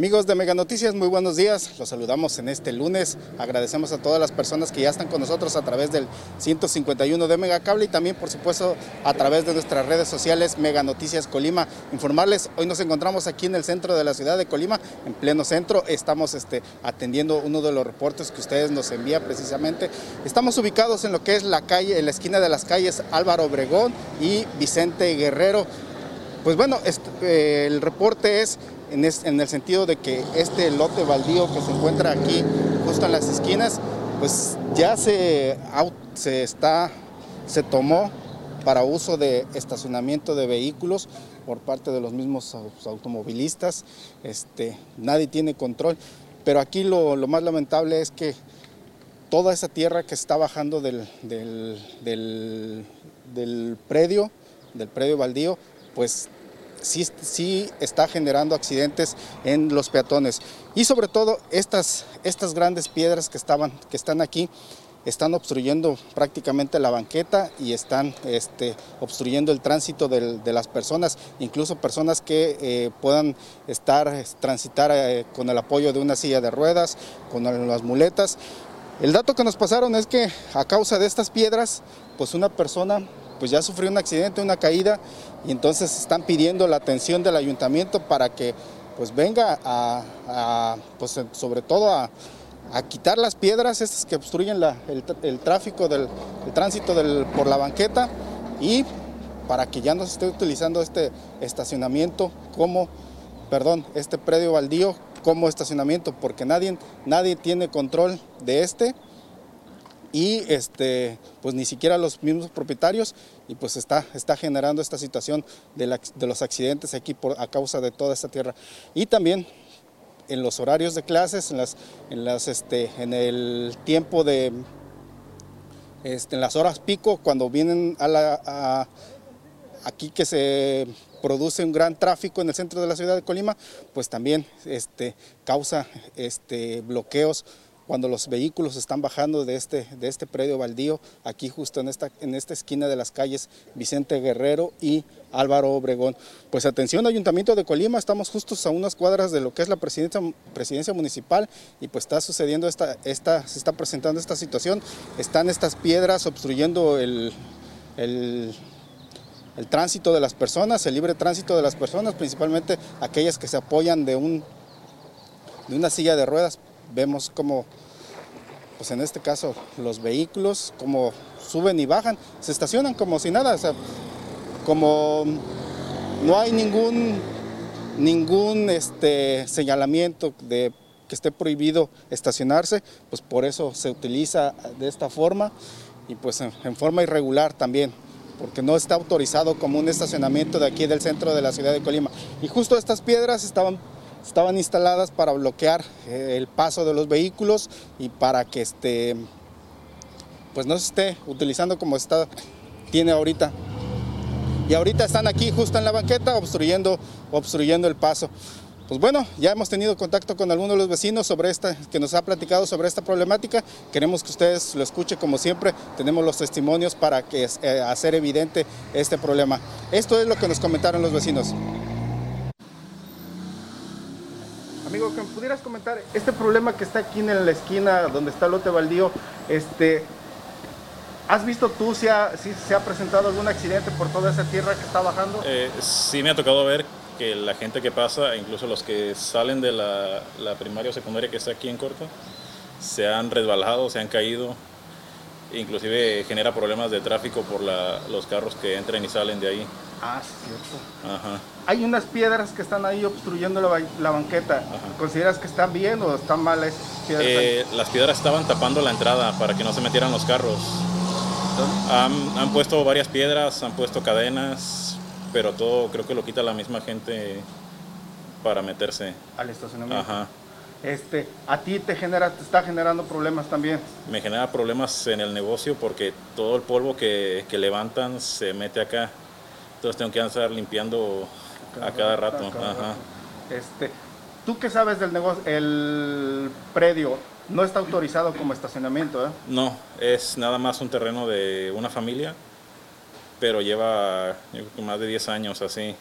Amigos de Mega Noticias, muy buenos días. Los saludamos en este lunes. Agradecemos a todas las personas que ya están con nosotros a través del 151 de Mega Cable y también, por supuesto, a través de nuestras redes sociales Mega Noticias Colima. Informarles, hoy nos encontramos aquí en el centro de la ciudad de Colima, en pleno centro. Estamos este, atendiendo uno de los reportes que ustedes nos envían precisamente. Estamos ubicados en lo que es la calle, en la esquina de las calles Álvaro Obregón y Vicente Guerrero. Pues bueno, este, el reporte es en, el sentido de que este lote baldío que se encuentra aquí justo en las esquinas, pues ya se, se, está, se tomó para uso de estacionamiento de vehículos por parte de los mismos automovilistas. Este, nadie tiene control. Pero aquí lo, más lamentable es que toda esa tierra que está bajando del, del, del predio, del predio baldío, pues sí, está generando accidentes en los peatones. Y sobre todo estas, estas grandes piedras que, estaban, que están aquí están obstruyendo prácticamente la banqueta y están este, obstruyendo el tránsito de, las personas, incluso personas que eh, puedan estar, transitar eh, con el apoyo de una silla de ruedas, con las muletas. El dato que nos pasaron es que a causa de estas piedras, pues una persona pues ya sufrió un accidente, una caída, y entonces están pidiendo la atención del ayuntamiento para que pues venga a, pues sobre todo a, quitar las piedras estas que obstruyen el, tráfico del el tránsito del, por la banqueta y para que ya no se esté utilizando este estacionamiento como, perdón, este predio baldío como estacionamiento, porque nadie, nadie tiene control de este y este, pues ni siquiera los mismos propietarios y pues está, está generando esta situación de, los accidentes aquí por, a causa de toda esta tierra. Y también en los horarios de clases, en, las, en, las, este, en el tiempo de, este, en las horas pico, cuando vienen a la, aquí que se produce un gran tráfico en el centro de la ciudad de Colima, pues también este, causa este, bloqueos cuando los vehículos están bajando de este, de este predio baldío, aquí justo en esta, en esta esquina de las calles Vicente Guerrero y Álvaro Obregón. Pues atención Ayuntamiento de Colima, estamos justos a unas cuadras de lo que es la presidencia, municipal y pues está sucediendo esta, esta, se está presentando esta situación, están estas piedras obstruyendo el, el el tránsito de las personas, el libre tránsito de las personas, principalmente aquellas que se apoyan de, un, de una silla de ruedas vemos como, pues en este caso, los vehículos, como suben y bajan, se estacionan como si nada, como no hay ningún, ningún este, señalamiento de que esté prohibido estacionarse, pues por eso se utiliza de esta forma y pues en forma irregular también porque no está autorizado como un estacionamiento de aquí del centro de la ciudad de Colima. Y justo estas piedras estaban estaban instaladas para bloquear eh, el paso de los vehículos y para que este, pues no se esté utilizando como está, tiene ahorita. Y ahorita están aquí justo en la banqueta obstruyendo, obstruyendo el paso. Pues bueno, ya hemos tenido contacto con algunos de los vecinos sobre esta, que nos ha platicado sobre esta problemática. Queremos que ustedes lo escuchen como siempre. Tenemos los testimonios para que, eh, hacer evidente este problema. Esto es lo que nos comentaron los vecinos. Amigo, que me pudieras comentar este problema que está aquí en la esquina donde está lote baldío, este, ¿has visto tú si, se ha presentado algún accidente por toda esa tierra que está bajando? Eh, sí me ha tocado ver que la gente que pasa, incluso los que salen de la, la primaria o secundaria que está aquí en corto, se han resbalado, se han caído, inclusive genera problemas de tráfico por los carros que entran y salen de ahí. Ah, cierto. Ajá. Hay unas piedras que están ahí obstruyendo la, banqueta. ¿Consideras que están bien o están mal esas piedras? Eh, las piedras estaban tapando la entrada para que no se metieran los carros. Han, puesto varias piedras, han puesto cadenas, pero todo creo que lo quita la misma gente para meterse. Al estacionamiento. Ajá. Este, a ti te genera, te está generando problemas también. Me genera problemas en el negocio porque todo el polvo que, que levantan se mete acá. Entonces tengo que estar limpiando a cada rato. Este, ¿Tú qué sabes del negocio? El predio no está autorizado como estacionamiento, ¿eh? No, es nada más un terreno de una familia, pero lleva yo creo que más de 10 años así.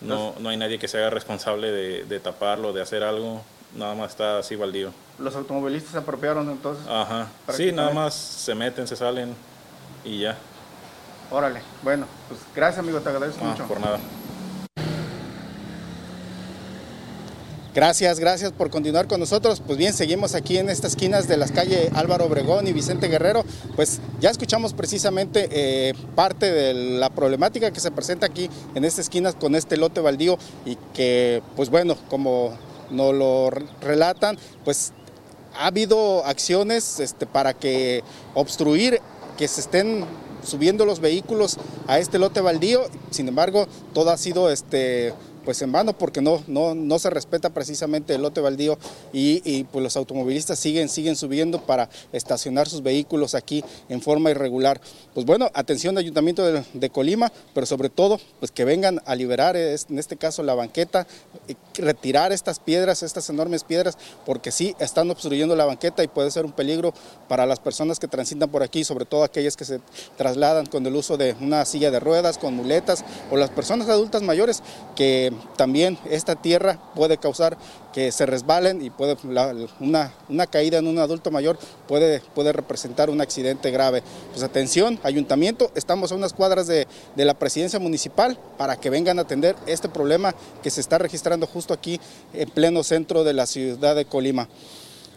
No, no hay nadie que se haga responsable de, de taparlo, de hacer algo. Nada más está así baldío. Los automovilistas se apropiaron entonces. Ajá. Sí, nada más se meten, se salen y ya. Órale, bueno, pues gracias amigo, te agradezco Ah, mucho. por nada. Gracias, gracias por continuar con nosotros. Pues bien, seguimos aquí en estas esquinas de las calles Álvaro Obregón y Vicente Guerrero. Pues ya escuchamos precisamente eh, parte de la problemática que se presenta aquí en estas esquinas con este lote baldío y que, pues bueno, como nos lo re- relatan, pues ha habido acciones este, para que obstruir que se estén subiendo los vehículos a este lote baldío. Sin embargo, todo ha sido este pues en vano porque no, no, no se respeta precisamente el lote baldío y, y, pues los automovilistas siguen, siguen subiendo para estacionar sus vehículos aquí en forma irregular. Pues bueno, atención de Ayuntamiento de, de Colima, pero sobre todo pues que vengan a liberar en este caso la banqueta, eh, retirar estas piedras, estas enormes piedras, porque sí están obstruyendo la banqueta y puede ser un peligro para las personas que transitan por aquí, sobre todo aquellas que se trasladan con el uso de una silla de ruedas, con muletas, o las personas adultas mayores, también esta tierra puede causar que se resbalen y puede una, una caída en un adulto mayor puede, puede representar un accidente grave. Pues atención, ayuntamiento, estamos a unas cuadras de, de la presidencia municipal para que vengan a atender este problema que se está registrando justo aquí en pleno centro de la ciudad de Colima.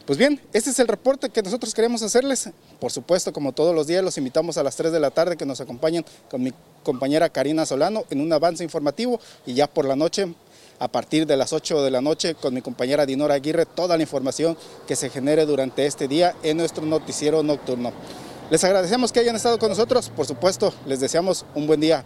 Pues bien, este es el reporte que nosotros queremos hacerles. Por supuesto, como todos los días, los invitamos a las 3 de la tarde que nos acompañen con mi compañera Karina Solano en un avance informativo y ya por la noche, a partir de las 8 de la noche, con mi compañera Dinora Aguirre, toda la información que se genere durante este día en nuestro noticiero nocturno. Les agradecemos que hayan estado con nosotros, por supuesto, les deseamos un buen día.